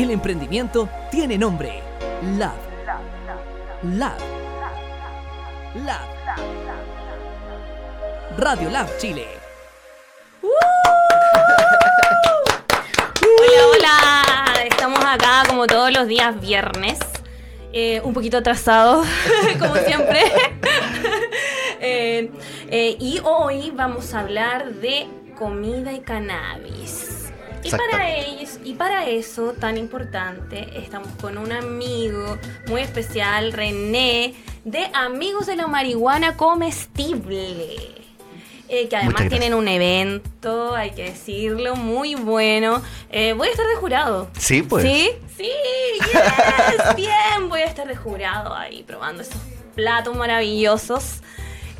El emprendimiento tiene nombre. Lab. Lab. Lab. Radio Lab Chile. Hola, hola. Estamos acá como todos los días viernes. Eh, un poquito atrasado, como siempre. Eh, eh, y hoy vamos a hablar de comida y cannabis. Y para, ellos, y para eso, tan importante, estamos con un amigo muy especial, René, de Amigos de la Marihuana Comestible. Eh, que además tienen un evento, hay que decirlo, muy bueno. Eh, voy a estar de jurado. Sí, pues. Sí, sí, yes, bien. Voy a estar de jurado ahí probando esos platos maravillosos.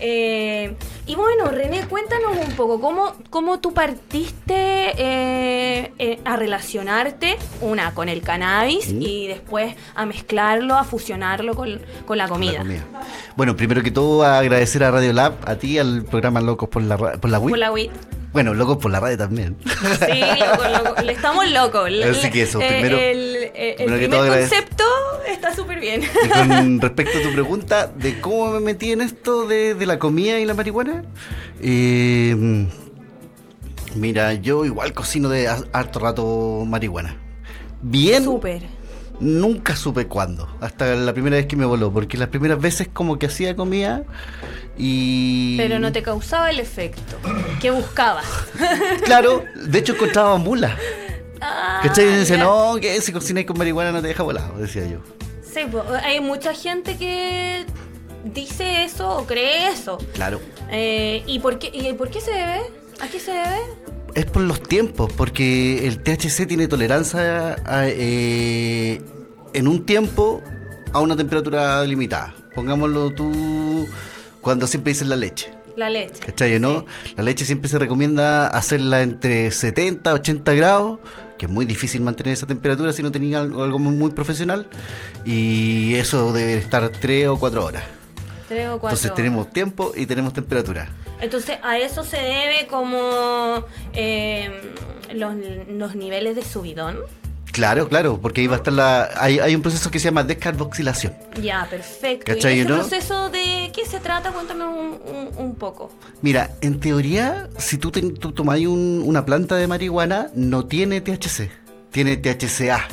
Eh, y bueno, René, cuéntanos un poco, ¿cómo, cómo tú partiste eh, eh, a relacionarte, una, con el cannabis y después a mezclarlo, a fusionarlo con, la, comida. Bueno, primero que todo, agradecer a Radio Lab, a ti, al programa Locos por la, por la WIT. Por la WIT. Bueno, locos por la radio también. Sí, loco, estamos locos. Así que eso, primero. El, primer concepto está súper bien. Y con respecto a tu pregunta de cómo me metí en esto de, la comida y la marihuana, eh, mira, yo igual cocino de harto rato marihuana. Bien. Súper. Nunca supe cuándo, hasta la primera vez que me voló, porque las primeras veces como que hacía comida y... Pero no te causaba el efecto que buscabas. claro, de hecho encontraba mula. Ah, ¿Cachai? Y dice, no, que si cocinas con marihuana no te deja volado, decía yo. Sí, hay mucha gente que dice eso o cree eso. Claro. Eh, ¿y, por qué, ¿Y por qué se debe? ¿A qué se debe? Es por los tiempos, porque el THC tiene tolerancia eh, en un tiempo a una temperatura limitada. Pongámoslo tú cuando siempre dices la leche. La leche. ¿Cachai, no? La leche siempre se recomienda hacerla entre 70 80 grados, que es muy difícil mantener esa temperatura si no tenía algo, muy, profesional. Y eso debe estar 3 o 4 horas. 3 o 4 Entonces tenemos tiempo y tenemos temperatura. Entonces a eso se debe como eh, los, los niveles de subidón. Claro, claro, porque ahí va a estar la. Hay, hay un proceso que se llama descarboxilación. Ya, perfecto. ¿Y ese proceso de qué se trata? Cuéntame un, poco. Mira, en teoría, si tú, te, tú tomas una planta de marihuana, no tiene THC, tiene THCA.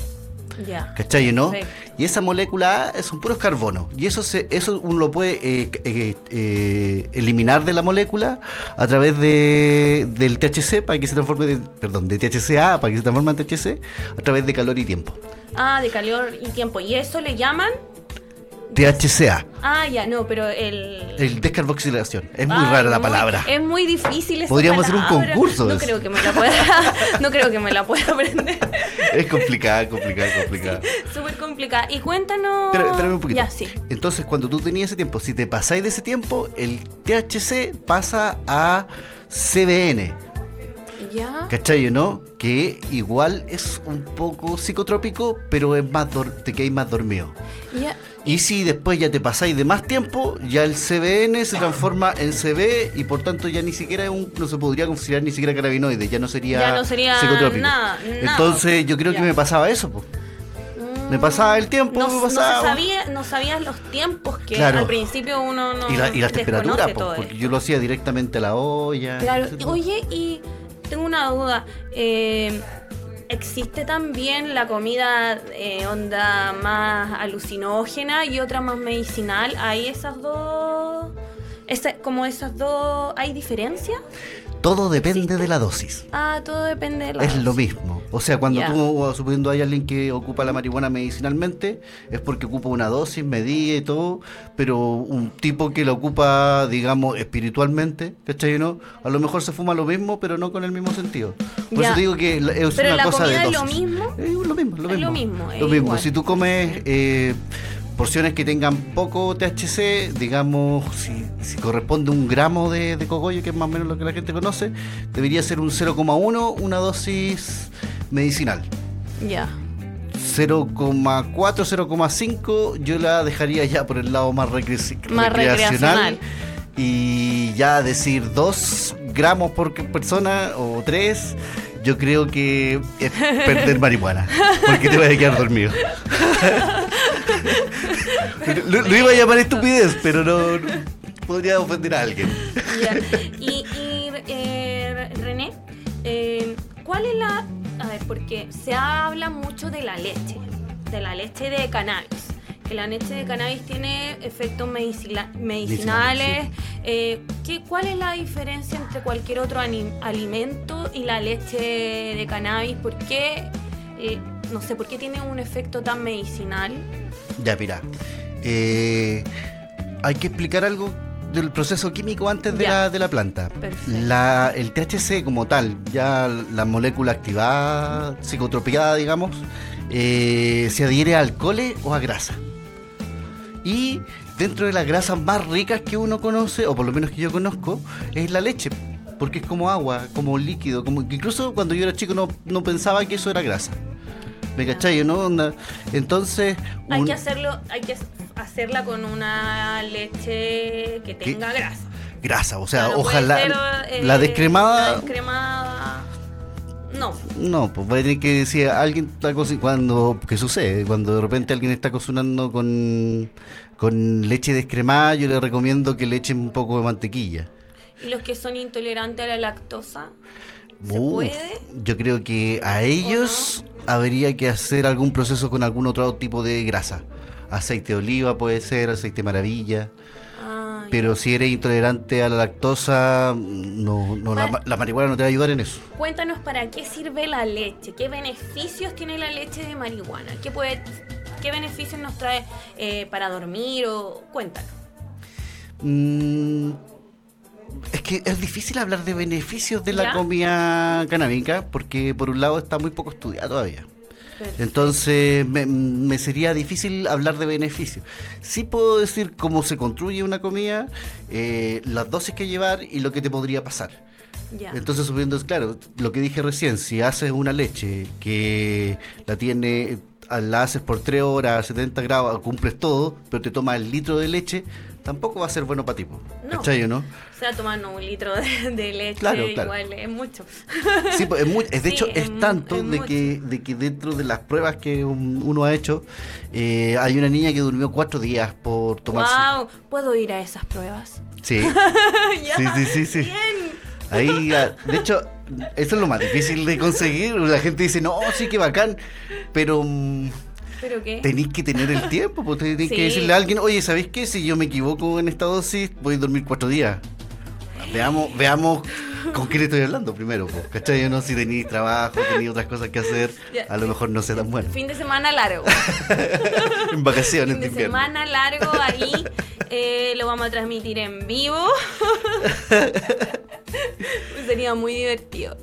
Ya. ¿Cachai, no? Y esa molécula es un puros carbono. Y eso se, eso uno lo puede eh, eh, eh, eliminar de la molécula a través de, del THC para que se transforme, de, perdón, de THCA para que se transforme en THC a través de calor y tiempo. Ah, de calor y tiempo. ¿Y eso le llaman? THCA. Ah, ya, no, pero el... El descarboxilación. Es muy rara la palabra. Es muy difícil esa Podríamos hacer un concurso. No creo que me la pueda, no creo que me la pueda aprender. Es complicada, complicada, complicada. Súper complicada. Y cuéntanos... Espérame un poquito. Ya, sí. Entonces, cuando tú tenías ese tiempo, si te pasáis de ese tiempo, el THC pasa a CBN ¿Ya? ¿Cachai, no? Que igual es un poco psicotrópico, pero es más te quedáis más dormido. Y si después ya te pasáis de más tiempo, ya el CBN se transforma en CB y por tanto ya ni siquiera un, no se podría considerar ni siquiera carabinoide, ya no sería, ya no sería psicotrópico. Nada, Entonces yo creo que me pasaba eso, pues. Me pasaba el tiempo, no, me pasaba. No, sabía, no sabías los tiempos que al principio uno no. Y la, y la temperatura, porque yo lo hacía directamente a la olla. Claro, oye, y tengo una duda. Eh, ¿Existe también la comida eh, onda más alucinógena y otra más medicinal? ¿Hay esas dos? Como esas dos, ¿hay diferencia? Todo depende de la dosis. Ah, todo depende de la Es lo mismo. O sea, cuando tú, suponiendo hay alguien que ocupa la marihuana medicinalmente, es porque ocupa una dosis, medida y todo, pero un tipo que la ocupa, digamos, espiritualmente, ¿cachai? ¿no? A lo mejor se fuma lo mismo, pero no con el mismo sentido. Por eso digo que es pero una la cosa de dosis. Es lo mismo? Es lo mismo, lo mismo. lo mismo. Lo mismo. Si tú comes... Eh, porciones que tengan poco THC, digamos, si, si corresponde un gramo de, de, cogollo, que es más o menos lo que la gente conoce, debería ser un 0,1, una dosis medicinal. Ya. 0,4, 0,5 yo la dejaría ya por el lado más, recreacional, Y ya decir 2 gramos por persona o 3 yo creo que es perder marihuana, porque te vas a quedar dormido. lo, iba a llamar estupidez, pero no, podría ofender a alguien. Y, eh, René, eh, ¿cuál es la... A ver, porque se habla mucho de la leche, de la leche de cannabis que la leche de cannabis tiene efectos medicinales. Eh, ¿qué, ¿Cuál es la diferencia entre cualquier otro alimento y la leche de cannabis? ¿Por qué, eh, no sé, por qué tiene un efecto tan medicinal? Ya, mira, eh, hay que explicar algo del proceso químico antes de la, de la, planta. La, el THC como tal, ya la molécula activada, psicotropiada, digamos, se adhiere a alcohol o a grasa. Y dentro de las grasas más ricas que uno conoce, o por lo menos que yo conozco, es la leche. Porque es como agua, como líquido. Como, incluso cuando yo era chico no, no pensaba que eso era grasa. ¿Me cachai? ¿no? Entonces. Hay que hacerlo, hay que hacerla con una leche que tenga grasa. Grasa, o sea, ojalá. Eh, la descremada. La descremada. No. No, pues va a tener que decir, alguien está cocinando, cuando, ¿qué sucede? Cuando de repente alguien está cocinando con, con leche descremada, yo le recomiendo que le echen un poco de mantequilla. ¿Y los que son intolerantes a la lactosa? ¿Se puede? Yo creo que a ellos habría que hacer algún proceso con algún otro tipo de grasa. Aceite de oliva puede ser, aceite maravilla. Pero si eres intolerante a la lactosa, no, no la, marihuana no te va a ayudar en eso. Cuéntanos para qué sirve la leche, qué beneficios tiene la leche de marihuana, qué, puede, qué beneficios nos trae eh, para dormir o cuéntanos. Mm, que es difícil hablar de beneficios de la comida canábica porque por un lado está muy poco estudiada todavía. Entonces me, sería difícil hablar de beneficios. Sí puedo decir cómo se construye una comida, eh, las dosis que llevar y lo que te podría pasar. Entonces, subiendo, claro, lo que dije recién, si haces una leche que la tiene, la haces por 3 horas, 70 grados, cumples todo, pero te tomas el litro de leche, tampoco va a ser bueno para ti. No. ¿Cachai no? O sea, tomando un litro de, leche igual es mucho. Sí, pues es, de hecho es, tanto de, que, de que dentro de las pruebas que uno ha hecho, eh, hay una niña que durmió cuatro días por tomarse. ¡Wow! ¿Puedo ir a esas pruebas? Sí. sí, sí, sí, sí. Bien. Ahí, ah, de hecho, eso es lo más difícil de conseguir. La gente dice, no, sí, que bacán, pero... ¿Pero qué? Tenéis que tener el tiempo, pues tenéis que decirle a alguien, oye, ¿sabéis qué? Si yo me equivoco en esta dosis, voy a dormir cuatro días. Veamos, veamos con quién estoy hablando primero, pues, ¿cachai? Yo no, si tenéis trabajo, tenéis otras cosas que hacer, a lo mejor no sea tan bueno. Fin de semana largo. en vacaciones. Fin de semana largo, ahí eh, lo vamos a transmitir en vivo. Sería muy divertido.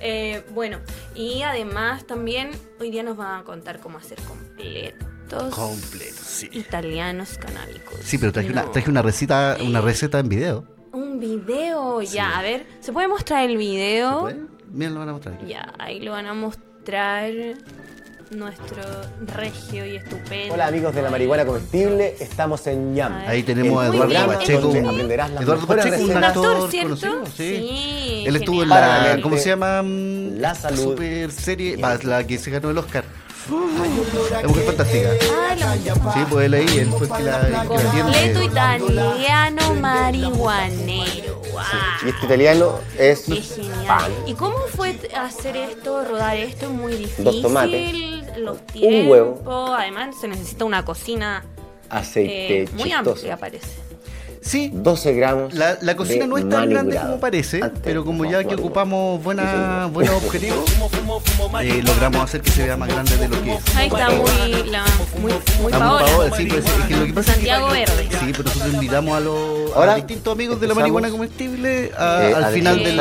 Eh, bueno, y además también hoy día nos van a contar cómo hacer completos. Completos, sí. Italianos canábicos. Sí, pero traje, una, traje una, receta, una receta en video. Un video, ya, a ver, ¿se puede mostrar el video? Bien, lo van a mostrar. Ya, ahí lo van a mostrar nuestro regio y estupendo. Hola amigos de la marihuana comestible, estamos en Yam. Ahí tenemos a Eduardo Pacheco. Aprenderás Eduardo Pacheco, un actor ¿cierto? Sí. Él estuvo en la, ¿cómo se llama? La salud. Super serie, la que se ganó el Oscar. La mujer fantástica. Ah, sí, pues él ahí, él fue que la, Completo italiano marihuanero. y este italiano es genial. ¿Y cómo fue hacer esto, rodar esto? Muy difícil. Dos tomates. Los tiempos. Un huevo. Además, se necesita una cocina aceite eh, muy amplia, parece. Sí. 12 gramos. La, la cocina no es tan grande como parece, pero como ya que ocupamos buena, buenos objetivos, eh, logramos hacer que se vea más grande de lo que es. Ahí está muy, la, muy, muy paola. Sí, pues, es que lo que pasa Santiago es que, Verde. Sí, pero nosotros invitamos a los a distintos amigos de la marihuana comestible a, eh, al final del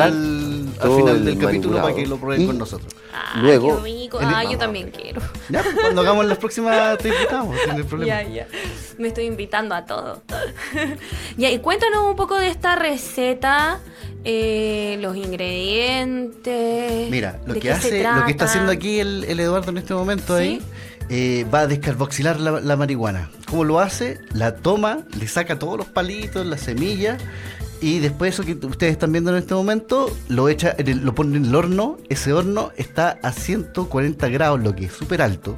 al final del capítulo para que lo prueben con nosotros. Ah, Luego, ah, yo también quiero. Ya, pues, cuando hagamos las próximas te invitamos, no problema. Ya, ya. Me estoy invitando a todo. ya, y cuéntanos un poco de esta receta. Eh, los ingredientes. Mira, lo que hace, lo que está haciendo aquí el, Eduardo en este momento ahí, eh, va a descarboxilar la, marihuana. ¿Cómo lo hace? La toma, le saca todos los palitos, las semillas Y después eso que ustedes están viendo en este momento, lo echa, lo ponen en el horno. Ese horno está a 140 grados, lo que es súper alto.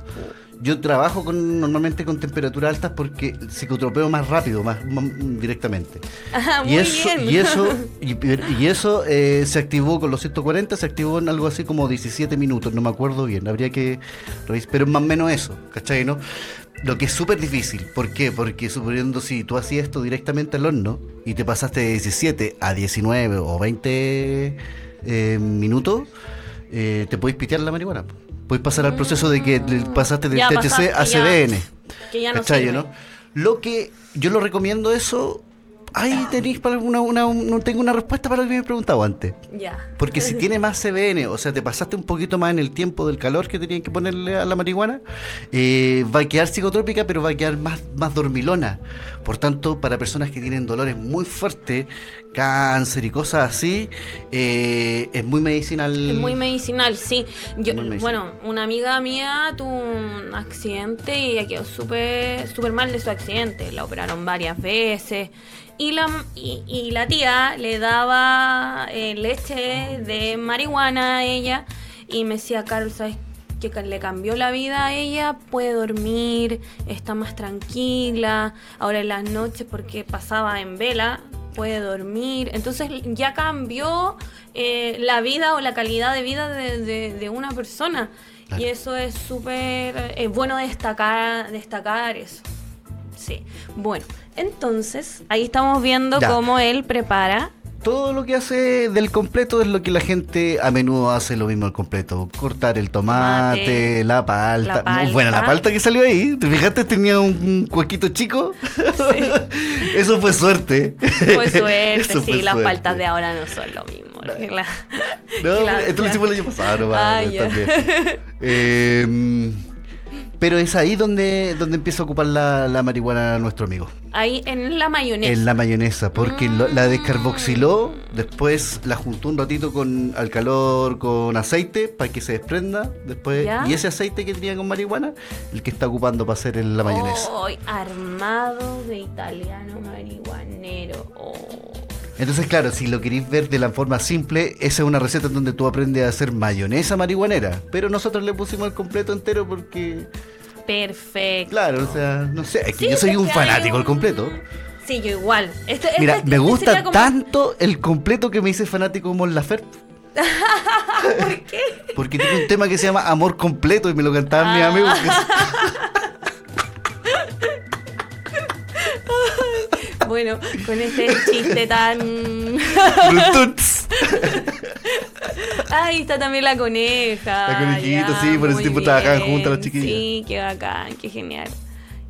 Yo trabajo con, normalmente con temperaturas altas porque psicotropeo más rápido, más, más directamente. Ajá, y muy eso, bien. y eso, y, y eso eh, se activó con los 140, se activó en algo así como 17 minutos, no me acuerdo bien, habría que revisar, pero es más o menos eso, ¿cachai? ¿no? Lo que es súper difícil, ¿por qué? Porque suponiendo si tú hacías esto directamente al horno y te pasaste de 17 a 19 o 20 eh, minutos, eh, te podéis pitear la marihuana. Puedes pasar al proceso de que le pasaste del Mm. Ya THC pasaste, a ya- CBN. que ya no ¿Cachai, sirve. no? Lo que yo lo recomiendo eso. Ahí tenéis para una, una, no tengo una respuesta para lo que me he preguntado antes. Ya. Porque si tiene más CBN, o sea, te pasaste un poquito más en el tiempo del calor que tenían que ponerle a la marihuana, eh, va a quedar psicotrópica, pero va a quedar más, más dormilona. Por tanto, para personas que tienen dolores muy fuertes, cáncer y cosas así, eh, es muy medicinal. Es muy medicinal, sí. Yo, medicinal. bueno, una amiga mía tuvo un accidente y ella quedó súper súper mal de su accidente. La operaron varias veces. Y la, y, y la tía le daba eh, leche de marihuana a ella y me decía, Carol, ¿sabes que le cambió la vida a ella? Puede dormir, está más tranquila. Ahora en las noches, porque pasaba en vela, puede dormir. Entonces ya cambió eh, la vida o la calidad de vida de, de- de una persona. Claro. Y eso es súper eh, bueno destacar, destacar eso. Sí. Bueno, entonces ahí estamos viendo Ya. cómo él prepara. Todo lo que hace del completo es lo que la gente a menudo hace lo mismo al completo. Cortar el tomate, Tomate, la palta. la palta. Muy buena la palta que salió ahí. ¿Te fijaste? Tenía un, cuequito chico. Eso fue suerte. Fue suerte, Eso sí, fue las suerte. paltas de ahora no son lo mismo. que la- No, la- esto lo hicimos el año pasado, no Ah, va, ya. también. Eh, pero es ahí donde, donde empieza a ocupar la, la marihuana nuestro amigo. Ahí en la mayonesa. En la mayonesa, porque lo- la Mm. descarboxiló, después la juntó un ratito con al calor con aceite para que se desprenda, después ¿Ya? y ese aceite que tenía con marihuana, el que está ocupando para hacer en la mayonesa. Hoy armado de italiano marihuanero. Oh. Entonces, claro, si lo queréis ver de la forma simple, esa es una receta en donde tú aprendes a hacer mayonesa marihuanera, pero nosotros le pusimos el completo entero porque Perfecto. claro, o sea, no sé, es que Sí, yo soy un fanático del un- completo. Sí, yo igual. Mira, me gusta como- tanto el completo que me hice fanático como el Laferte. ¿Por qué? Porque tiene un tema que se llama Amor Completo y me lo cantaban mis Ah. amigos. Bueno, con este chiste tan. Ahí está también la coneja. La conejita, ya, sí, por ese tiempo trabajaban juntas las chiquillas. Sí, qué bacán, qué genial.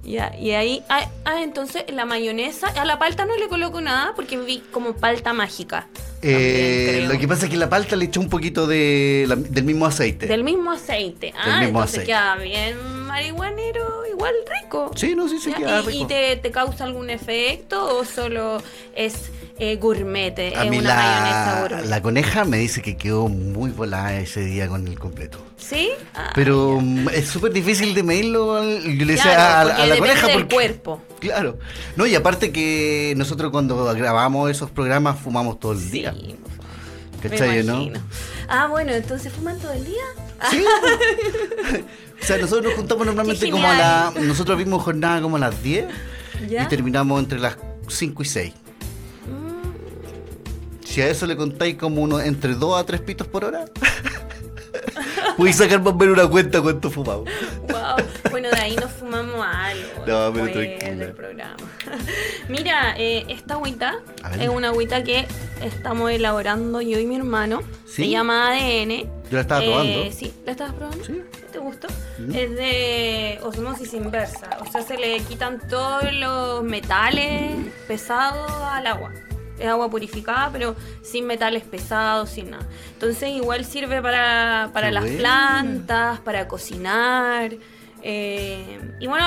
Ya, y ahí, ah, ah, entonces la mayonesa, a la palta no le coloco nada porque vi como palta mágica. Eh, lo que pasa es que la palta le echó un poquito de, la- del mismo aceite. Del mismo aceite. Ah, mismo entonces aceite. queda bien marihuanero, igual rico. Sí, no, sí, sí, queda ¿Y, rico. y te, te causa algún efecto o solo es eh, gourmet? Es A mí una la, gourmet. la coneja me dice que quedó muy volada ese día con el completo. ¿Sí? Ah, Pero mm, es súper difícil de medirlo. Yo le decía a, la coneja del porque. cuerpo. Claro. No, y aparte que nosotros cuando grabamos esos programas fumamos todo el día. Sí, ¿Cachai, me no? Ah, bueno, entonces fuman todo el día. Sí. o sea, nosotros nos juntamos normalmente como a la. Nosotros vimos jornada como a las 10 ¿Ya? y terminamos entre las 5 y 6. Mm, Si a eso le contáis como uno entre 2 a 3 pitos por hora, podéis sacar más o menos una cuenta cuánto fumamos. Wow. Bueno, de ahí nos fumamos algo. No, pero después tranquila. del programa. Mira, eh, esta agüita es una agüita que estamos elaborando yo y mi hermano. ¿Sí? Se llama ADN. Yo la estaba probando. Sí, ¿la estabas probando? Sí. ¿Te gustó? Es de osmosis inversa. O sea, se le quitan todos los metales pesados al agua. Es agua purificada, pero sin metales pesados, sin nada. Entonces igual sirve para, para las buena. plantas, para cocinar. eh, y bueno,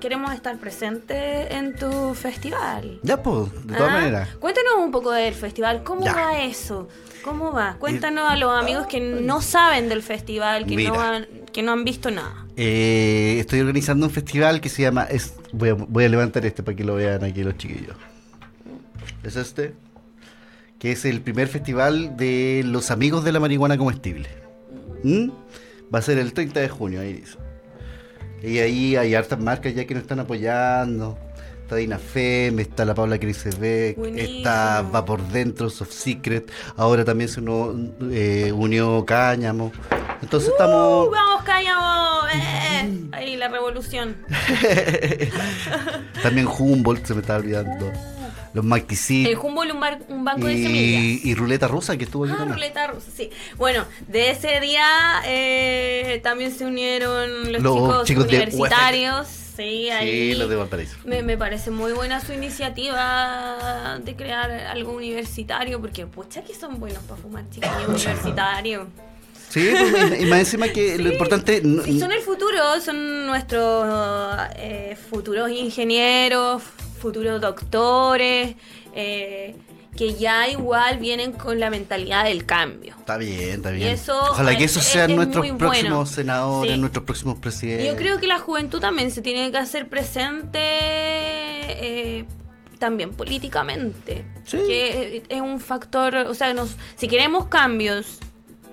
queremos estar presentes en tu festival. Ya, pues, de todas Ah, maneras. Cuéntanos un poco del festival. ¿Cómo Ya. va eso? ¿Cómo va? Cuéntanos a los amigos que no saben del festival, que, no han, que no han visto nada. Eh, estoy organizando un festival que se llama. Es, voy, a, voy a levantar este para que lo vean aquí los chiquillos. ¿Es este? que es el primer festival de los amigos de la marihuana comestible. ¿Mm? Va a ser el 30 de junio, ahí dice. Y ahí hay hartas marcas ya que nos están apoyando. Está Dina Fem, está la Paula Crisebeck, está Va por Dentro, Soft Secret. Ahora también se unió, eh, unió Cáñamo. Entonces ¡Uh, estamos. ¡Vamos, Cáñamo! ¡Eh! Ahí la revolución. También Humboldt, se me estaba olvidando. Los Macticid. El Humboldt, un, bar- un banco de semillas. Y, Ruleta Rusa, que estuvo aquí Ah, también. ruleta rusa, sí. Bueno, de ese día eh, también se unieron los, Los chicos, chicos universitarios. Sí, ahí. Sí, los de Valparaíso. Me, me parece muy buena su iniciativa de crear algo universitario, porque pucha que son buenos para fumar chiquillos universitarios. Sí, pues, y, más encima que lo importante. Sí, son el futuro, son nuestros eh, futuros ingenieros, futuros doctores, eh, que ya igual vienen con la mentalidad del cambio. Está bien, está bien. Y eso Ojalá que es- esos es- sean es nuestros próximos bueno. senadores, Sí. nuestros próximos presidentes. Yo creo que la juventud también se tiene que hacer presente eh, también políticamente. Sí. Que es un factor, o sea, nos, si queremos cambios,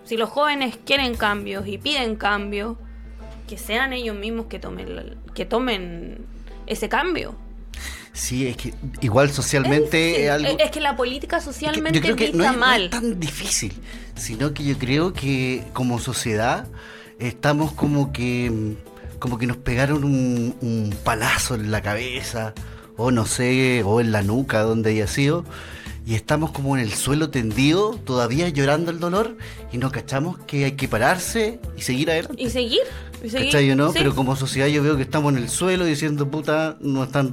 si los jóvenes quieren cambios y piden cambios, que sean ellos mismos que tomen, que tomen ese cambio. Sí, es que igual socialmente es algo. es que la política es que socialmente yo creo que no es, no mal. es tan difícil, sino que yo creo que como sociedad estamos como que como que nos pegaron un, un palazo en la cabeza o no sé, o en la nuca donde haya sido y estamos como en el suelo tendido, todavía llorando el dolor y no cachamos que hay que pararse y seguir adelante. Y seguir. Y seguir. ¿Cachai o no? sí. Pero como sociedad yo veo que estamos en el suelo diciendo, puta, no están...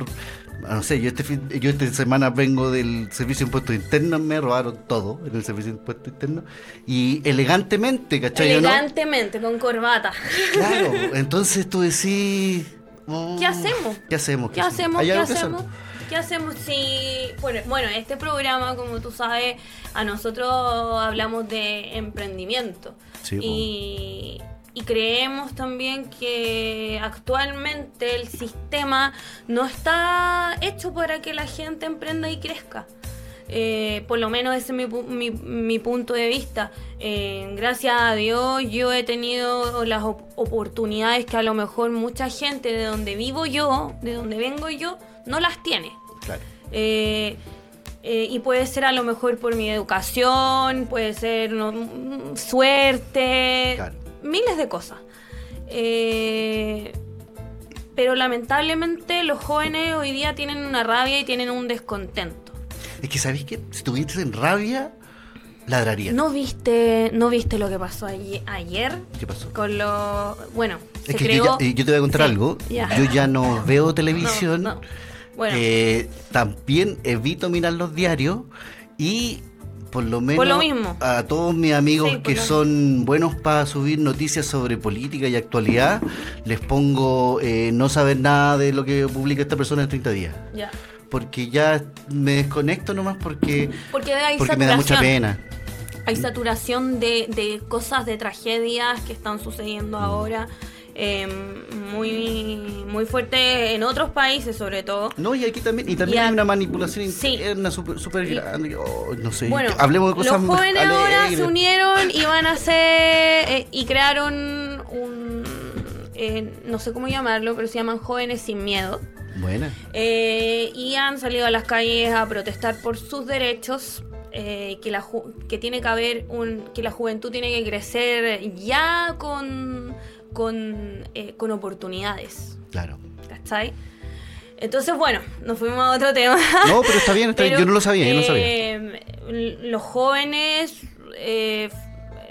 ah, No sé, yo este fin- yo esta semana vengo del Servicio de Impuestos Internos, me robaron todo en el Servicio de Impuestos Internos. Y elegantemente, ¿cachai no? Elegantemente, con corbata. Claro, entonces tú decís... oh, ¿Qué hacemos? ¿Qué hacemos? ¿Qué hacemos? ¿Hay ¿Qué hacemos? ¿Qué hacemos si... Bueno, bueno, este programa, como tú sabes, a nosotros hablamos de emprendimiento. Sí, y, y creemos también que actualmente el sistema no está hecho para que la gente emprenda y crezca. Eh, por lo menos ese es mi, mi- mi punto de vista. Eh, gracias a Dios yo he tenido las op- oportunidades que a lo mejor mucha gente de donde vivo yo, de donde vengo yo, no las tiene. Claro. Eh, eh, y puede ser a lo mejor por mi educación, puede ser no, mm, suerte, Claro. Miles de cosas. Eh, pero lamentablemente los jóvenes hoy día tienen una rabia y tienen un descontento. Es que, ¿sabéis qué? Si estuvieras en rabia, ladraría. ¿No viste, no viste lo que pasó ayer? ¿Qué pasó? con lo bueno, se Es que creó... yo, ya- eh, yo te voy a contar Sí, algo. ya. Yo ya no veo televisión. No, no. Bueno, Eh, también evito mirar los diarios y por lo menos Por lo mismo. a todos mis amigos Sí, que son buenos para subir noticias sobre política y actualidad, les pongo eh, no saber nada de lo que publica esta persona en 30 días. ya. Porque ya me desconecto nomás porque, Porque me da mucha pena. Hay saturación de, de cosas, de tragedias que están sucediendo ahora. Eh, muy, muy fuerte en otros países sobre todo. No, y aquí también, y también Y a- hay una manipulación Sí. interna súper super Y- grande. Oh, no sé, Bueno, hablemos de cosas los jóvenes ahora se unieron y van a hacer eh, y crearon un eh, no sé cómo llamarlo, pero se llaman jóvenes sin miedo. Buena. Eh, y han salido a las calles a protestar por sus derechos. eh, que la ju- que tiene que haber un que la juventud tiene que crecer ya con con, eh, con oportunidades Claro. ¿cachai? entonces bueno nos fuimos a otro tema No, pero está bien, está bien. Yo no lo sabía, yo no sabía. eh, los jóvenes, eh,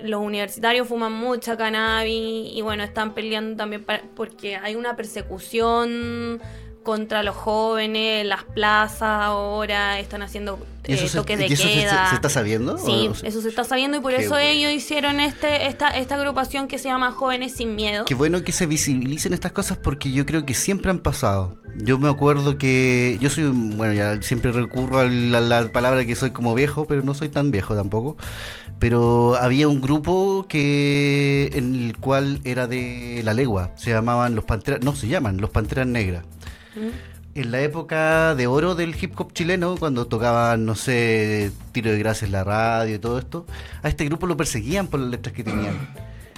los universitarios fuman mucha cannabis y bueno, están peleando también para- porque hay una persecución contra los jóvenes, las plazas ahora están haciendo ¿Y eso, eh, se, toques de y eso queda. se, se está sabiendo? Sí, ¿O se- eso se está sabiendo y por eso bueno. ellos hicieron este esta, esta agrupación que se llama Jóvenes Sin Miedo. Qué bueno que se visibilicen estas cosas porque yo creo que siempre han pasado. Yo me acuerdo que yo soy, bueno, ya siempre recurro a la, la palabra que soy como viejo, pero no soy tan viejo tampoco. Pero había un grupo que en el cual era de la legua, se llamaban los panteras, no se llaman los panteras negras. En la época de oro del hip hop chileno, cuando tocaban, no sé, tiro de gracia en la radio y todo esto, a este grupo lo perseguían por las letras que tenían.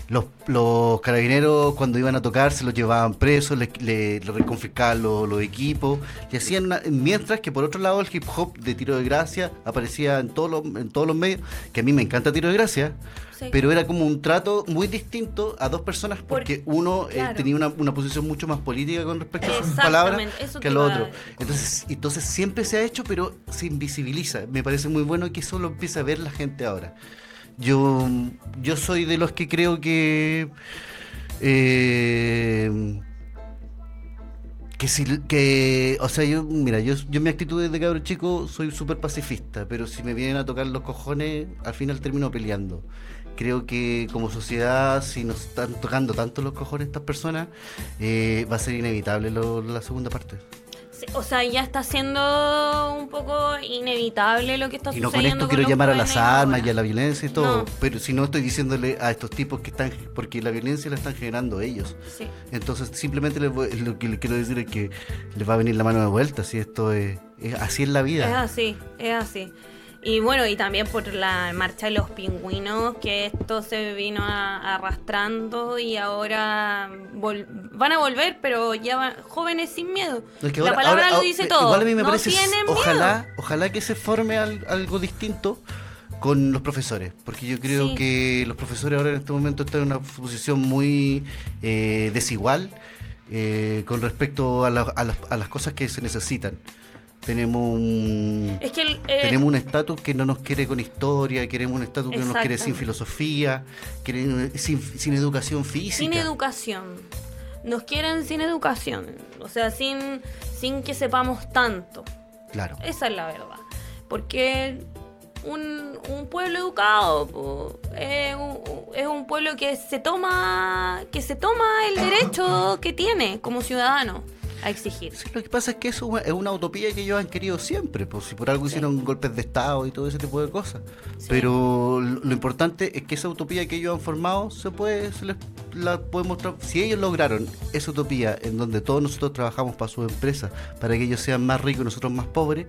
Los, los carabineros cuando iban a tocar se los llevaban presos, le, le, le reconfiscaban los, los equipos y hacían una- mientras que por otro lado el hip hop de tiro de gracia aparecía en todos los, en todos los medios, que a mí me encanta tiro de gracia, Sí. pero era como un trato muy distinto a dos personas porque Por- uno eh, tenía una, una posición mucho más política con respecto a sus palabras que al a otro. Entonces, entonces siempre se ha hecho, pero se invisibiliza. Me parece muy bueno que eso lo empiece a ver la gente ahora. Yo, yo soy de los que creo que eh, que si que o sea yo mira yo yo mi actitud desde cabro chico soy súper pacifista pero si me vienen a tocar los cojones al final termino peleando. Creo que como sociedad si nos están tocando tanto los cojones estas personas eh, va a ser inevitable la segunda parte O sea, ya está siendo un poco inevitable lo que está y no con sucediendo. esto quiero llamar a las armas y a la violencia y todo No. pero si no estoy diciéndole a estos tipos que están porque la violencia la están generando ellos Sí. Entonces, simplemente les voy- lo que les quiero decir es que les va a venir la mano de vuelta, si esto es, es- así es la Es vida. así, es así. Y bueno, y también por la marcha de los pingüinos, que esto se vino a- arrastrando y ahora van a volver, pero ya van, jóvenes sin miedo. Es que la palabra ahora- lo dice eh, todo. Igual a mí me no parece, ojalá, miedo. ojalá que se forme al- algo distinto con los profesores, porque yo creo Sí. que los profesores ahora en este momento están en una posición muy eh, desigual eh, con respecto a, la- a las, a las cosas que se necesitan. Tenemos un, Es que el, eh, Tenemos un estatus que no nos quiere con historia, queremos un estatus que no nos quiere sin filosofía, quiere- sin, sin educación física. sin educación. Nos quieren sin educación. O sea, sin, sin que sepamos tanto. Claro. Esa es la verdad. Porque un, un pueblo educado po, es, un, es un pueblo que se toma que se toma el derecho que tiene como ciudadano a exigir. Sí, lo que pasa es que eso es una utopía que ellos han querido siempre, pues si por algo hicieron golpes de Estado y todo ese tipo de cosas. Sí. Pero lo lo importante es que esa utopía que ellos han formado se puede, se les la podemos si ellos lograron esa utopía en donde todos nosotros trabajamos para sus empresas, para que ellos sean más ricos y nosotros más pobres,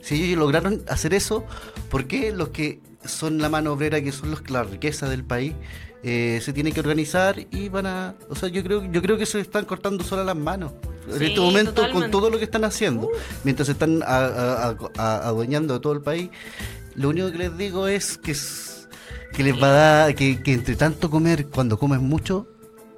si ellos lograron hacer eso, ¿por qué los que son la mano obrera, que son los la riqueza del país, eh, se tienen que organizar y van a, o sea, yo creo, yo creo que se están cortando solas las manos en Sí, este momento con todo lo que están haciendo, mientras se están a- a- a- a- adueñando de todo el país, lo único que les digo es que, es- que les va a dar, que, que entre tanto comer, cuando comes mucho,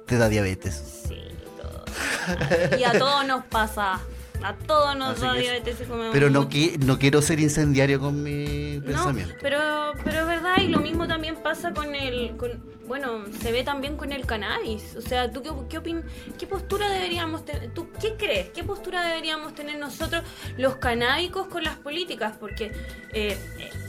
te da diabetes. Sí, todo. Y a todos nos pasa. A todos nos Así da que es- diabetes si comemos Pero no, qui- no quiero ser incendiario con mi No, pensamiento. pero, pero es verdad, y lo mismo también pasa con el. con- bueno, se ve también con el cannabis. O sea, ¿tú qué, qué, opin- qué postura deberíamos tener? ¿Tú qué crees? ¿Qué postura deberíamos tener nosotros, los canábicos, con las políticas? Porque, eh,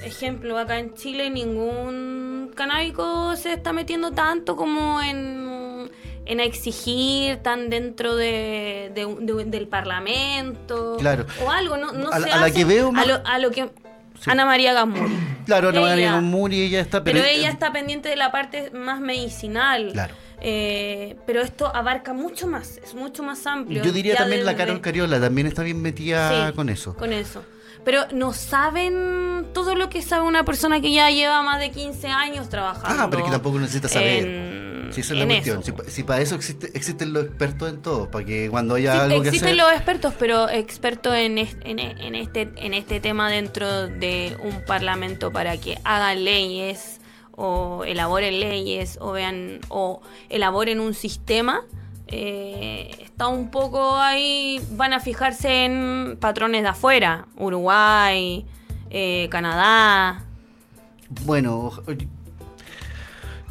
ejemplo, acá en Chile ningún canábico se está metiendo tanto como en, en exigir, tan dentro de, de un- de- del Parlamento. Claro. O algo, no, no A se a la que veo a más- lo, a lo que Sí. Ana María Gamuri. Claro, Ana María Ella- Muri, ella está... Pero ella está pendiente de la parte más medicinal. Claro. Eh, pero esto abarca mucho más, es mucho más amplio. Yo diría también la Carol Cariola, también está bien metida Sí, con eso. Con eso. Pero no saben todo lo que sabe una persona que ya lleva más de 15 años trabajando. Ah, pero es que tampoco necesita saber. en- Si esa es la cuestión. Si, pa- si para eso existe, existen los expertos en todo, para que cuando haya Sí, algo que existen hacer... los expertos, pero expertos en, es- en, en este, en este tema dentro de un parlamento para que hagan leyes o elaboren leyes o vean o elaboren un sistema. eh, está un poco ahí, van a fijarse en patrones de afuera, Uruguay, eh, Canadá. Bueno,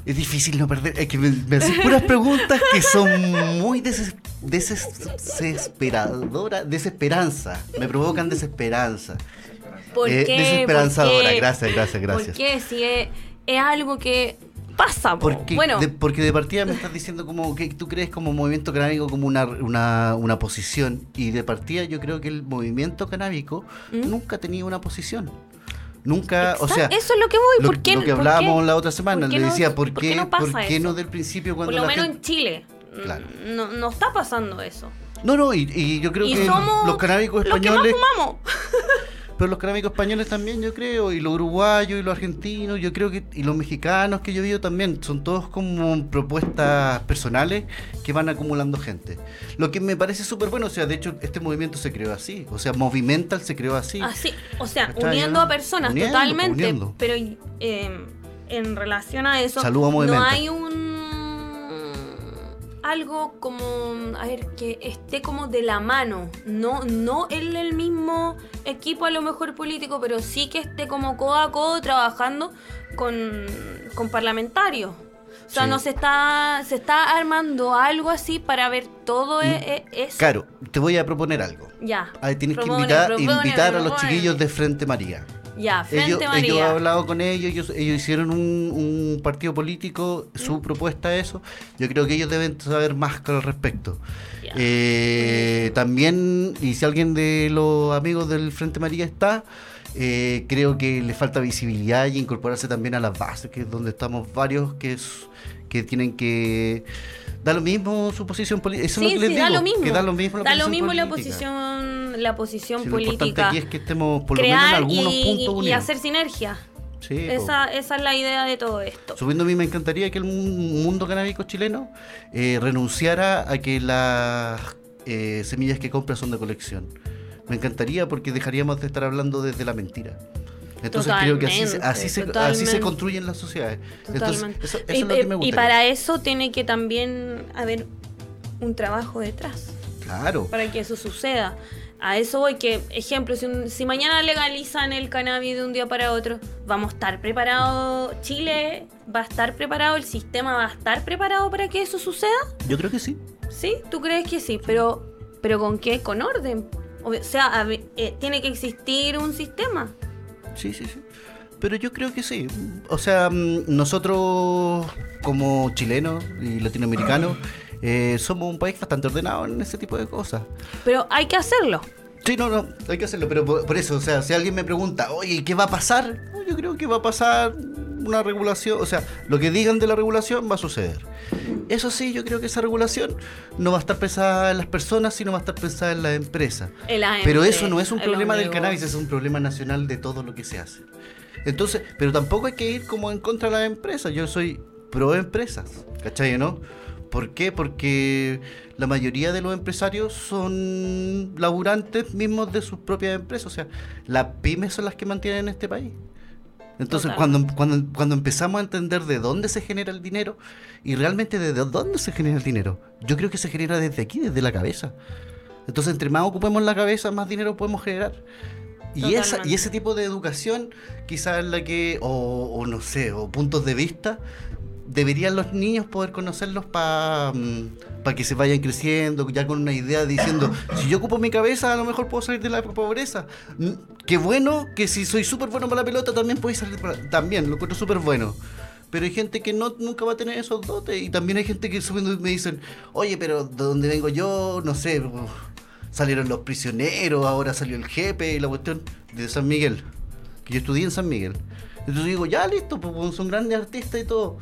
es difícil no perder. Es que me, me hacen puras preguntas que son muy deses- desesperadoras, desesperanza. Me provocan desesperanza. ¿Por Eh, qué? desesperanzadora, ¿Por qué? gracias, gracias, gracias. ¿Por qué? Si es, es algo que pasa. po. Porque, bueno, de, porque de partida me estás diciendo como que tú crees como movimiento canábico como una, una, una posición y de partida yo creo que el movimiento canábico ¿Mm? nunca tenido una posición. Nunca, o sea, eso es lo que voy. lo, ¿Por qué, lo que hablábamos qué? la otra semana, ¿Por qué le no- decía, ¿por por qué, no pasa por qué eso? no del principio cuando Por lo la menos gente... en Chile. Claro. No, no está pasando eso. No, no, y, y yo creo Y que somos los canábicos Los que más españoles, fumamos. pero los canábicos españoles también, yo creo, y los uruguayos y los argentinos, yo creo que, y los mexicanos que yo vivo también, son todos como propuestas personales que van acumulando gente. Lo que me parece súper bueno, o sea, de hecho, este movimiento se creó así, o sea, Movimental se creó así. Así, o sea, ¿Cachai, uniendo a personas Uniendo, totalmente. uniendo. Pero eh, en relación a eso, Salud a no hay un algo como a ver que esté como de la mano no no en el mismo equipo a lo mejor político pero sí que esté como codo a codo trabajando con, con parlamentarios o sea Sí. no se está se está armando algo así para ver todo e- e- eso Claro, te voy a proponer algo. ya Ahí tienes que Propone, invitar, propone, invitar a los chiquillos de Frente María. Ya frente Ellos, María ellos he hablado con ellos, ellos, ellos hicieron un, un partido político, Mm. su propuesta es eso. Yo creo que ellos deben saber más con al respecto. Eh, también, y si alguien de los amigos del Frente María está, eh, creo que le falta visibilidad y incorporarse también a las bases, que es donde estamos varios que, es- que tienen que... Da lo mismo su posición política. Eso es lo Sí, les digo, da lo mismo. Que da lo mismo la Da lo posición la política. La posición Sí, lo importante política. aquí es que estemos por lo menos en algunos y, puntos y unidos. hacer sinergia. Sí. Esa, esa es la idea de todo esto. Subiendo a mí me encantaría que el mu- mundo canábico chileno eh, renunciara a que las eh, semillas que compra son de colección. Me encantaría porque dejaríamos de estar hablando desde la mentira. Entonces creo que así, se- así, se, así se Totalmente. construyen las sociedades. Entonces, Totalmente. eso, eso y, es lo que me y para eso tiene que también haber un trabajo detrás Claro. para que eso suceda. A eso voy que, ejemplo, si, un- si mañana legalizan el cannabis de un día para otro, vamos a estar preparados, Chile va a estar preparado, el sistema va a estar preparado para que eso suceda. Yo creo que sí. ¿Sí? ¿Tú crees que sí? Pero, pero ¿con qué? Con orden. O sea, a eh, tiene que existir un sistema. Sí, sí, sí. Pero yo creo que sí. O sea, mm, nosotros como chilenos y latinoamericanos eh, somos un país bastante ordenado en ese tipo de cosas. Pero hay que hacerlo. Sí, no, no, hay que hacerlo, pero por, por eso, o sea, si alguien me pregunta, oye, ¿qué va a pasar? No, yo creo que va a pasar una regulación, o sea, lo que digan de la regulación va a suceder. Eso sí, yo creo que esa regulación no va a estar pensada en las personas, sino va a estar pensada en las empresas. Pero eso no es un problema del cannabis, es un problema nacional de todo lo que se hace. Entonces, pero tampoco hay que ir como en contra de las empresas. Yo soy pro empresas, ¿cachai? ¿No? ¿Por qué? Porque la mayoría de los empresarios son laburantes mismos de sus propias empresas. O sea, las pymes son las que mantienen este país. Entonces, cuando, cuando, cuando empezamos a entender de dónde se genera el dinero y realmente de dónde se genera el dinero, yo creo que se genera desde aquí, desde la cabeza. Entonces, entre más ocupemos la cabeza, más dinero podemos generar. Y, esa, y ese tipo de educación, quizás la que, o, o no sé, o puntos de vista, deberían los niños poder conocerlos para que se vayan creciendo, ya con una idea diciendo, si yo ocupo mi cabeza, a lo mejor puedo salir de la pobreza. Mm, Qué bueno que si soy súper bueno para la pelota, también puedo salir para- También, lo encuentro súper bueno. Pero hay gente que no, nunca va a tener esos dotes. Y también hay gente que subiendo me dicen, oye, pero de donde vengo yo, no sé, uf, salieron los prisioneros, ahora salió el jefe y la cuestión de San Miguel. Que yo estudié en San Miguel. Entonces digo, ya listo, pues son grandes artistas y todo.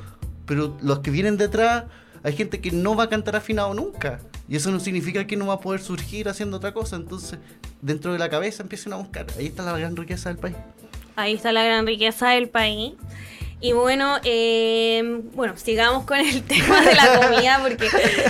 Pero los que vienen detrás, hay gente que no va a cantar afinado nunca. Y eso no significa que no va a poder surgir haciendo otra cosa. Entonces, dentro de la cabeza empiecen a buscar. Ahí está la gran riqueza del país. Ahí está la gran riqueza del país. Y bueno, eh, bueno, sigamos con el tema de la comida porque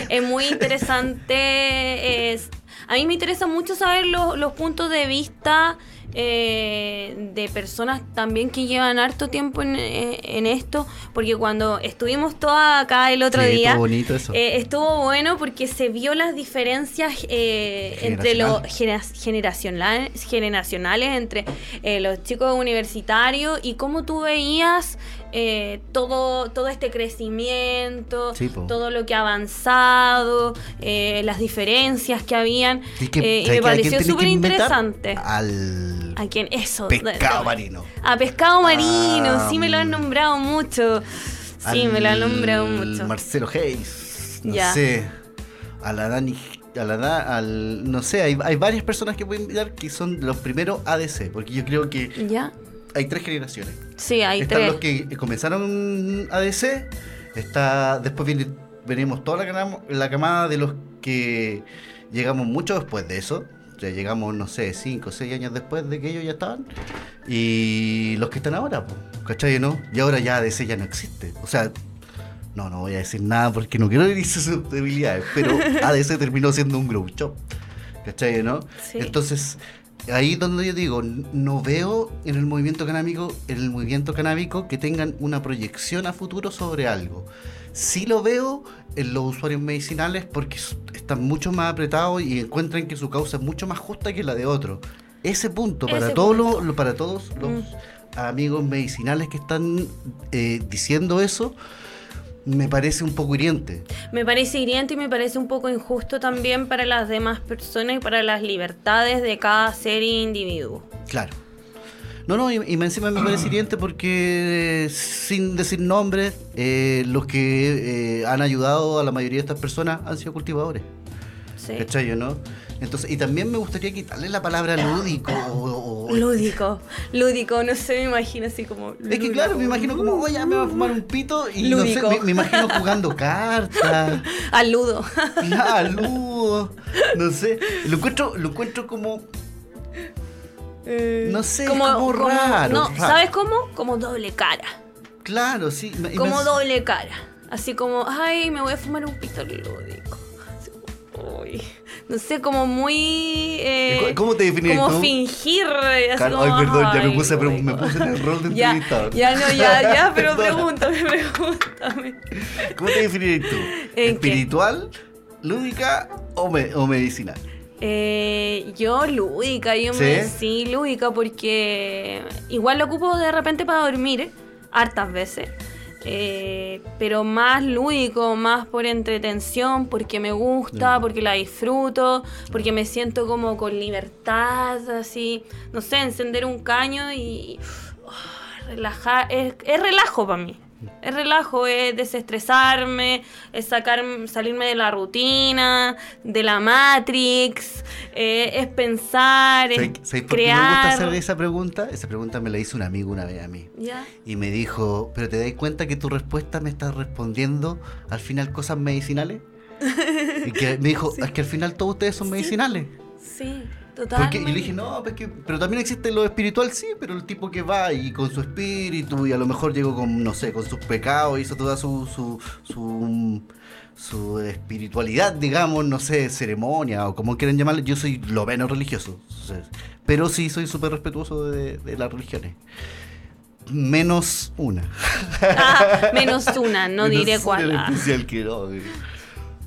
es muy interesante. es- a mí me interesa mucho saber los, los puntos de vista eh, de personas también que llevan harto tiempo en, eh, en esto, porque cuando estuvimos todas acá el otro Sí, día, estuvo bonito eso. eh, estuvo bueno porque se vio las diferencias eh, entre los Generacional. gener- generacionales, generacionales entre eh, los chicos universitarios y cómo tú veías eh, todo, todo este crecimiento, Sí, todo lo que ha avanzado, eh, las diferencias que habían. Que- eh, y ¿sabes me pareció súper interesante. Al ¿A quién? Eso. pescado de- marino. A pescado marino, Ah, sí me lo han nombrado mucho. Sí, me lo han nombrado mucho. Marcelo Hayes. No Ya. sé. A la Dani. A la Da- al, no sé, hay, hay varias personas que pueden invitar que son los primeros ADC, porque yo creo que ¿Ya? Hay tres generaciones. Sí, hay Están tres. los que comenzaron ADC, está, después viene, venimos toda la, cama- la camada de los que llegamos mucho después de eso. Ya llegamos, no sé, 5 o 6 años después de que ellos ya estaban. Y los que están ahora, pues, ¿cachai? ¿No? Y ahora ya ADC ya no existe. O sea, no, no voy a decir nada porque no quiero herir sus debilidades, pero ADC terminó siendo un grow shop. ¿Cachai? ¿No? Sí. Entonces, ahí donde yo digo, no veo en el movimiento canábico, en el movimiento canábico que tengan una proyección a futuro sobre algo. Sí lo veo en los usuarios medicinales porque están mucho más apretados y encuentran que su causa es mucho más justa que la de otros. Ese punto, para Ese todos punto. los, lo- para todos los Mm. amigos medicinales que están eh, diciendo eso, me parece un poco hiriente. Me parece hiriente y me parece un poco injusto también para las demás personas y para las libertades de cada ser e individuo. Claro. No, no, y, y encima me parece hiriente porque, sin decir nombres, eh, los que eh, han ayudado a la mayoría de estas personas han sido cultivadores. Sí. ¿Cachai, no? Entonces, y también me gustaría quitarle la palabra lúdico o- o- Lúdico, lúdico, no sé, me imagino así como. Es que claro, me imagino como, oye, ya me voy a fumar un pito y no sé, Lúdico. me, me imagino jugando cartas, Al ludo. la luz, no sé, lo encuentro, lo encuentro como, no sé, como raro, No, raro. ¿sabes cómo? Como doble cara. claro, sí. me- Como me- doble cara. Así como, ay, me voy a fumar un pito lúdico. No sé, como muy. eh, ¿Y cu- cómo te definirías Como tú? fingir. Así Claro, como, ay, perdón, ya me puse, pero me puse en el rol de Ya, entrevistador. ya no, ya, ya, pero pregúntame, pregúntame. ¿Cómo te definirías tú? qué? ¿Espiritual, lúdica o, me- o medicinal? Eh, yo lúdica, yo me sí lúdica porque igual lo ocupo de repente para dormir, hartas veces. Eh, pero más lúdico, más por entretención, porque me gusta, porque la disfruto, porque me siento como con libertad, así, no sé, encender un caño y relajar, es, es relajo para mí. Es relajo, es desestresarme, es sacar, salirme de la rutina, de la Matrix, eh, es pensar, es ¿Sabes sabes por qué me gusta crear. hacer esa pregunta? Esa pregunta me la hizo un amigo una vez a mí. ¿Ya? Y me dijo, ¿pero te das cuenta que tu respuesta me está respondiendo al final cosas medicinales? y que me dijo, es que al final todos ustedes son medicinales. Sí, Porque totalmente. y yo le dije, no, pues que, pero también existe lo espiritual, sí, pero el tipo que va y con su espíritu y a lo mejor llegó con, no sé, con sus pecados, hizo toda su, su, su, su espiritualidad, digamos, no sé, ceremonia o como quieran llamarle. Yo soy lo menos religioso, pero sí soy súper respetuoso de, de las religiones. Menos una. Ah, menos una, no Menos diré cuál. que no, güey.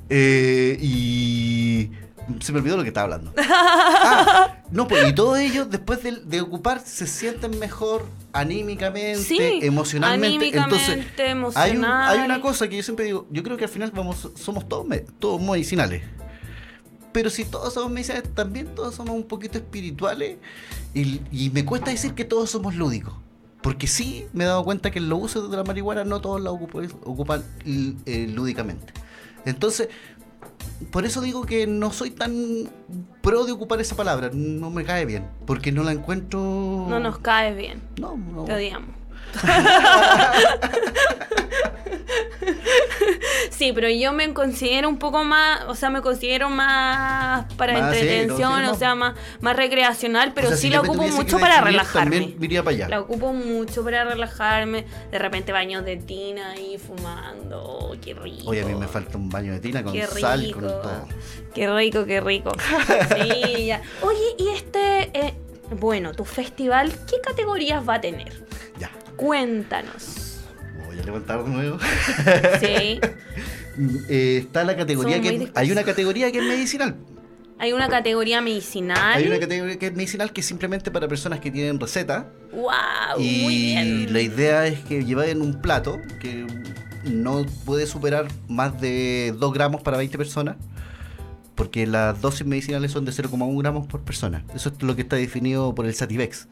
Eh, y se me olvidó lo que estaba hablando. Ah, no, pues y todos ellos después de, de ocupar se sienten mejor anímicamente, Sí, emocionalmente. Entonces, anímicamente, hay, un- emocional. hay una cosa que yo siempre digo, yo creo que al final vamos, somos todos, todos medicinales. Pero si todos somos medicinales, también todos somos un poquito espirituales. Y, y me cuesta decir que todos somos lúdicos. Porque sí me he dado cuenta que en los usos de la marihuana no todos la ocupan, ocupan eh, lúdicamente. Entonces, por eso digo que no soy tan pro de ocupar esa palabra. No me cae bien. Porque no la encuentro. No nos cae bien, No, no. te odiamos. sí, pero yo me considero un poco más, o sea, me considero más para Más, entretención, o sea, más, más recreacional, pero O sea, sí si la ocupo mucho para relajarme. También para allá. La ocupo mucho para relajarme. De repente baños de tina ahí fumando. Oh, qué rico. Oye, a mí me falta un baño de tina con Qué sal, rico. con todo. Qué rico, qué rico. Sí, ya. Oye, y este, eh, bueno, tu festival, ¿qué categorías va a tener? Ya. Cuéntanos. Voy a levantar de nuevo. Sí. Eh, está la categoría que. Hay una categoría que es medicinal. Hay una categoría medicinal. Hay una categoría que es medicinal que es simplemente para personas que tienen receta. ¡Wow! y muy bien. la idea es que lleven un plato que no puede superar más de 2 gramos para 20 personas. Porque las dosis medicinales son de 0,1 gramos por persona. Eso es lo que está definido por el Sativex.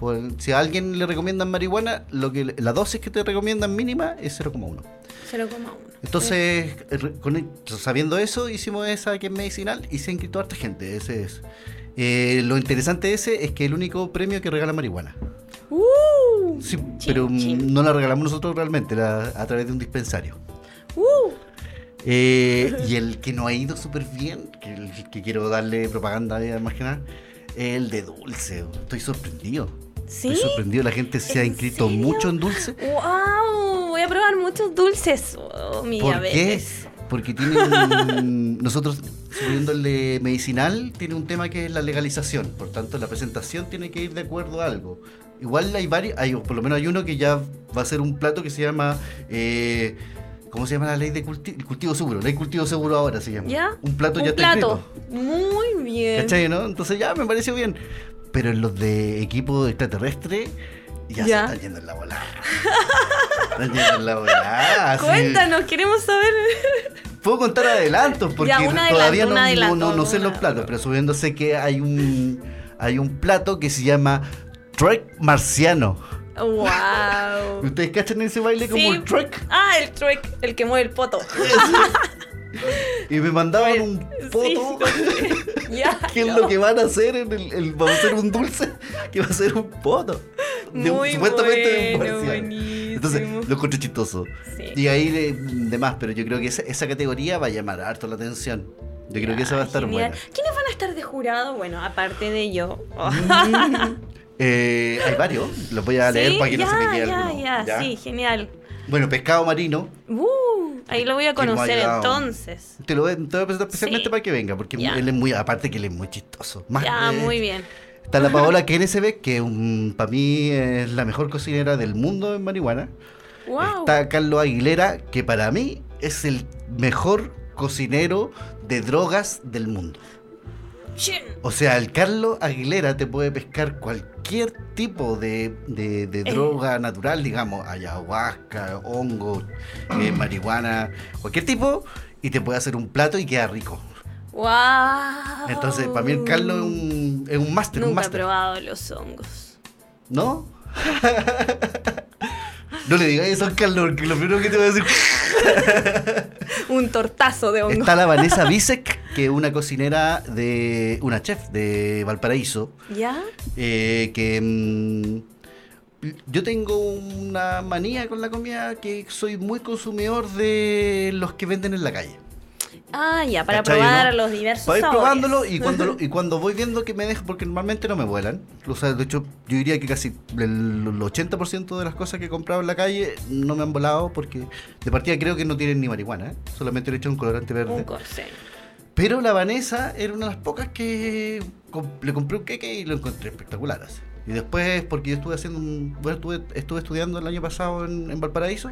Por- si a alguien le recomiendan marihuana, lo que la dosis que te recomiendan mínima es 0,1. 0,1. Entonces, eh, con- sabiendo eso, hicimos esa que es medicinal y se inscrito harta gente. Ese es. Eh, lo interesante de ese es que el único premio que regala marihuana. ¡Uh! Sí, Chin, pero mm, chin. no la regalamos nosotros realmente, la- a través de un dispensario. ¡Uh! Eh, y el que no ha ido súper bien, que, el que quiero darle propaganda más que nada, es el de dulce. Estoy sorprendido. ¿Sí? Estoy sorprendido. La gente se ha ¿En inscrito serio? mucho en dulce. ¡Wow! Voy a probar muchos dulces. Oh, mi ¿Por qué? Porque tienen. nosotros, subiéndole medicinal, tiene un tema que es la legalización. Por tanto, la presentación tiene que ir de acuerdo a algo. Igual hay varios, hay, por lo menos hay uno que ya va a ser un plato que se llama. eh, ¿Cómo se llama la ley de culti- cultivo seguro? Ley cultivo seguro ahora se llama. ¿Ya? Un plato Un ya está plato. escrito. Muy bien. ¿Cachai, no? Entonces ya me pareció bien. Pero en los de equipo extraterrestre, ya, Ya. se están yendo en la bola. están yendo en la bola. así. Cuéntanos, queremos saber. Puedo contar adelantos porque Ya, un adelanto, todavía no, adelanto, no- no- no sé los platos, pero subiéndose que hay un hay un plato que se llama Trek marciano. ¡Wow! ¿Ustedes cachan ese baile como el Trek? Ah, el truck, el que mueve el poto. Y me mandaban un Sí, foto. Ya. ¿Qué es lo que van a hacer? En el, el- vamos a hacer un dulce que va a ser un poto. De un- supuestamente un bueno. Entonces, lo encontré chistoso. Sí. Y ahí de, de más, pero yo creo que esa, esa categoría va a llamar harto la atención. Yo creo que esa va a estar Genial. buena. ¿Quiénes van a estar de jurado? Bueno, aparte de yo. Eh, hay varios, los voy a leer Sí, para que no se me quede alguno. ya, ¿ya? sí, genial. Bueno, pescado marino, Uh, ahí lo voy a conocer entonces. te lo voy, a presentar especialmente Sí. para que venga, porque él es muy, aparte que él es muy chistoso. Más, Ya, muy bien. Está la Paola KNSB, que para mí es la mejor cocinera del mundo en marihuana. Wow. Está Carlos Aguilera, que para mí es el mejor cocinero de drogas del mundo. O sea, el Carlos Aguilera te puede pescar cualquier tipo de, de- de Eh. droga natural, digamos, ayahuasca, hongo, eh, marihuana, cualquier tipo, y te puede hacer un plato y queda rico. Wow. Entonces, para mí el Carlos es un, es un máster, un Nunca he probado los hongos. ¿No? no le digas eso al Carlos, porque lo primero que te va a decir... Un tortazo de hongos. Está la Vanessa Bisek, que es una cocinera de... una chef de Valparaíso, ¿Ya? Eh, que mm, yo tengo una manía con la comida que soy muy consumidor de los que venden en la calle. Ah, ya, para ¿Cachai, probar no? los diversos Para ir sabores. probándolo y cuando, lo- y cuando voy viendo que me dejan, porque normalmente no me vuelan. O sea, de hecho, yo diría que casi el, el 80% de las cosas que he comprado en la calle no me han volado porque de partida creo que no tienen ni marihuana, ¿eh? solamente le echan un colorante verde. Un corse. Pero la Vanessa era una de las pocas que com- le compré un queque y lo encontré espectacular. así. Y después, porque yo estuve haciendo un, bueno, estuve, estuve estudiando el año pasado en, en Valparaíso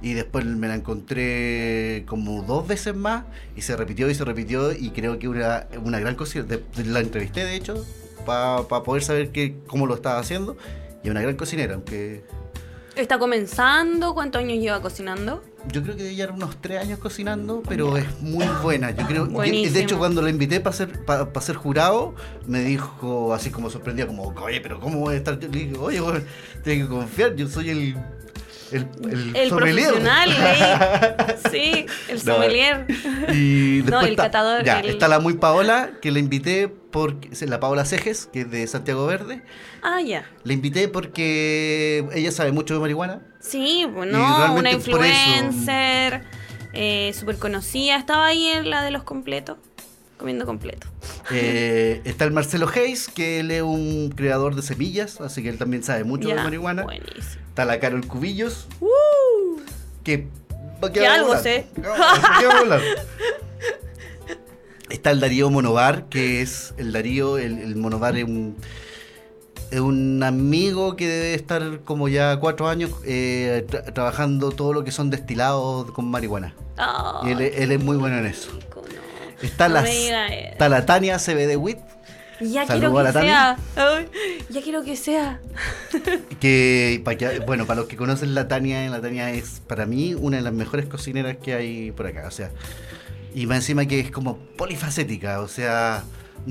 y después me la encontré como dos veces más y se repitió y se repitió y creo que una, una gran cosa, la entrevisté de hecho para poder saber que, cómo lo estaba haciendo y una gran cocinera, aunque ¿Está comenzando? ¿Cuántos años lleva cocinando? Yo creo que ella era unos tres años cocinando, pero es muy buena. Yo creo, Buenísimo. de hecho, cuando la invité para ser, para, ser jurado, me dijo así como sorprendida, como, oye, pero ¿cómo voy a estar? Le dije, oye, bueno, tienes que confiar, yo soy el, el, el, El sommelier". profesional, ¿eh? Sí, el No, sommelier. Y No, después el está, catador, ya, el- está la muy Paola, que la invité porque, es la Paola Cejes, que es de Santiago Verde. Ah, ya. La invité porque ella sabe mucho de marihuana. Sí, Y bueno, una eso- influencer, eh, súper conocida. Estaba ahí en la de los completos, comiendo completo. Eh, está el Marcelo Hayes, que él es un creador de semillas, así que él también sabe mucho de marihuana. Buenísimo. Está la Carol Cubillos, ¡Uh! que va a Que quedar algo volando. sé. Que va- que va a volar. Está el Darío Monovar, que es el Darío, el, el Monovar es un, es un amigo que debe estar como ya cuatro años eh, tra- trabajando todo lo que son destilados con marihuana. Y él, él es muy bueno en eso. Rico, no. Está, la, está la Tania CBD Wit, Ya Saludo quiero que sea. Ay, ya quiero que sea. Que, para que- bueno, para los que conocen la Tania, la Tania es para mí una de las mejores cocineras que hay por acá. O sea, y más encima que es como polifacética. O sea,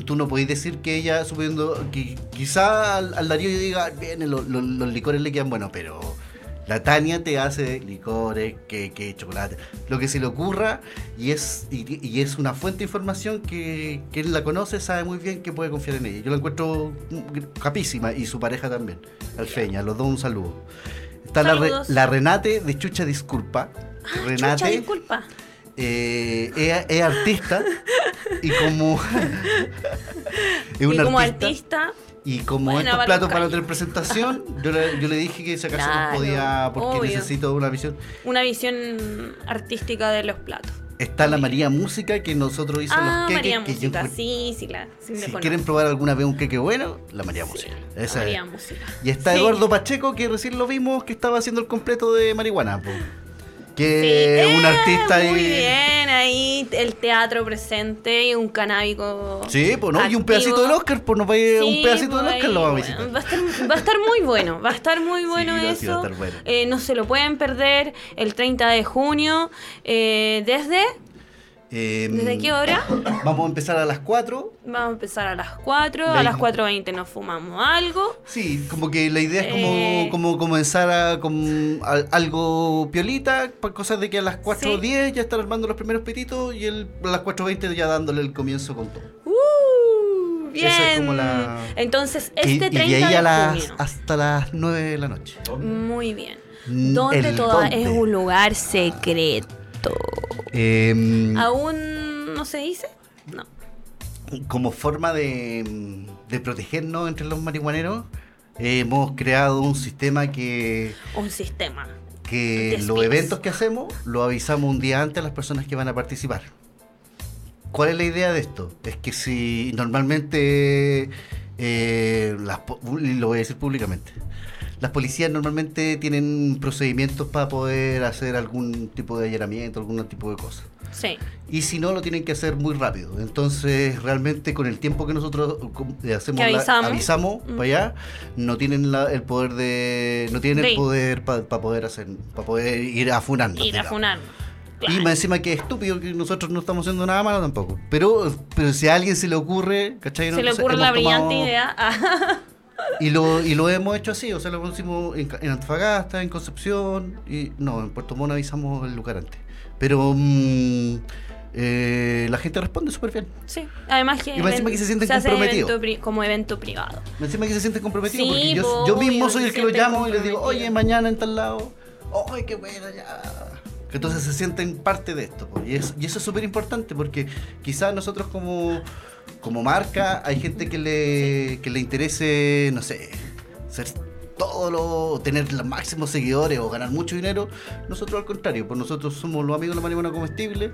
tú no podés decir que ella, suponiendo que quizá al, al Darío yo diga, bien, lo- lo- los licores le quedan buenos, pero la Tania te hace licores, que, que chocolate, lo que se le ocurra y es, y, y es una fuente de información que quien la conoce sabe muy bien que puede confiar en ella. Yo la encuentro capísima y su pareja también, Alfeña, los dos un saludo. Está la, Re- la Renate de Chucha Disculpa. Ah, Renate chucha, disculpa. eh, es, es artista y como es y como artista, artista, y como Bueno, estos platos para tener presentación, yo le, yo le dije que si acaso Claro, nos podía, porque obvio. necesito una visión. una visión artística de los platos. Está la María Música que nosotros hicimos Ah, los María queques. que yo Música, encuentro- sí, sí, la, sí si quieren probar alguna vez un queque bueno, la María Sí, Música. la María es. Música. Y está. Eduardo Pacheco, que recién lo vimos, que estaba haciendo el completo de marihuana. po. Que un eh, artista Muy y. bien, ahí el teatro presente y un canábico. Sí, pues no, y un pedacito del Oscar, pues nos va a ir Sí, un pedacito del pues, Oscar lo vamos a ahí, visitar. va, a estar, va a estar muy bueno, va a estar muy bueno no, sí, eso. bueno. Eh, no se lo pueden perder el 30 de junio. eh, ¿Desde? Eh, ¿Desde qué hora? Vamos a empezar a las 4. Vamos a empezar a las 4. La A las isla. 4.20 nos fumamos algo. Sí, como que la idea es como, Eh. como comenzar a, con al- algo piolita, cosas de que a las 4.10 ya estar armando los primeros petitos y el, a las 4.20 ya dándole el comienzo con todo. ¡Uh! Bien. Es como la- Entonces, Y- este y, 30 de ahí de a las, junio. hasta las 9 de la noche. Muy bien. Mm, ¿Dónde el toda es un lugar secreto? Em, ¿Aún no se dice? No. como forma de, de protegernos entre los marihuaneros, hemos creado un sistema que, Un sistema. que los eventos que hacemos lo avisamos un día antes a las personas que van a participar. ¿Cuál es la idea de esto? Es que si normalmente, eh, las lo voy a decir públicamente, las policías normalmente tienen procedimientos para poder hacer algún tipo de allanamiento, algún tipo de cosa. Sí. Y si no, lo tienen que hacer muy rápido. Entonces, realmente con el tiempo que nosotros eh, hacemos Que la- avisamos. avisamos para allá, no tienen la- el poder de no tienen el poder para poder hacer para poder ir a funarnos. Ir a digamos. funar. Y más encima que es estúpido que nosotros no estamos haciendo nada malo tampoco. Pero, pero si a alguien se le ocurre, ¿cachai? Se le ocurre la brillante tomado- idea. Y lo, y lo hemos hecho así, o sea, lo hicimos en, en Antofagasta, en Concepción, y no, en Puerto Montt avisamos el lugar antes. Pero mm, eh, la gente responde súper bien. sí. Además que, Y más encima que se sienten comprometidos. evento como evento privado. Encima que se sienten comprometidos, Sí, porque yo, yo mismo soy el que lo llamo y les digo, oye, mañana en tal lado, oye, qué bueno, ya. Entonces se sienten parte de esto. Y, es- y eso es súper importante porque quizás nosotros como, como marca hay gente que le, que le interese, no sé, ser todo lo, tener los máximos seguidores o ganar mucho dinero. Nosotros al contrario, pues nosotros somos los amigos de la marihuana comestible.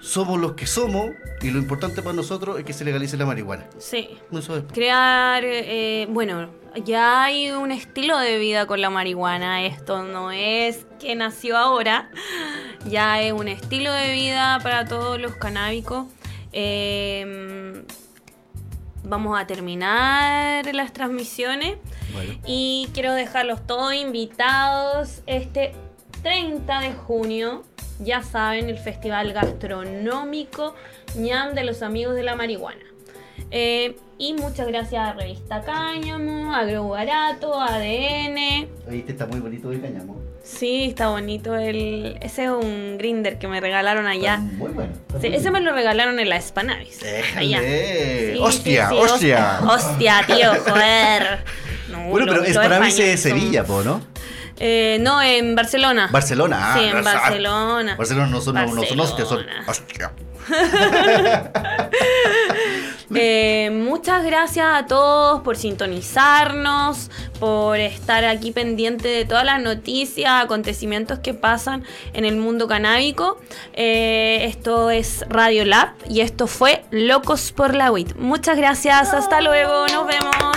Somos los que somos y lo importante para nosotros es que se legalice la marihuana. Sí. Eso es. Crear, eh, bueno, ya hay un estilo de vida con la marihuana. Esto no es que nació ahora. Ya es un estilo de vida para todos los canábicos. Eh, vamos a terminar las transmisiones. Bueno. Y quiero dejarlos todos invitados este 30 de junio. Ya saben, el Festival Gastronómico ñam de los Amigos de la Marihuana. Eh, y muchas gracias a Revista Cáñamo, a Grow Barato, ADN. Ahí este está muy bonito de cañamo. Sí, está bonito el. Ese es un grinder que me regalaron allá. Está Muy bueno. está Sí, muy ese me lo regalaron en la Spanavis. allá. Déjale. Sí, hostia, sí, hostia. Hostia, tío, joder. No, Bueno, pero mí es Sevilla, po, ¿no? Eh, no, en Barcelona. Barcelona. ah, Sí, en Barcelona. Barcelona no son, no son hostias, son Barcelona. hostia. Eh, muchas gracias a todos por sintonizarnos, por estar aquí pendiente de todas las noticias, acontecimientos que pasan en el mundo canábico. Eh, esto es Radio Lab y esto fue Locos por la WIT. Muchas gracias, hasta luego, nos vemos.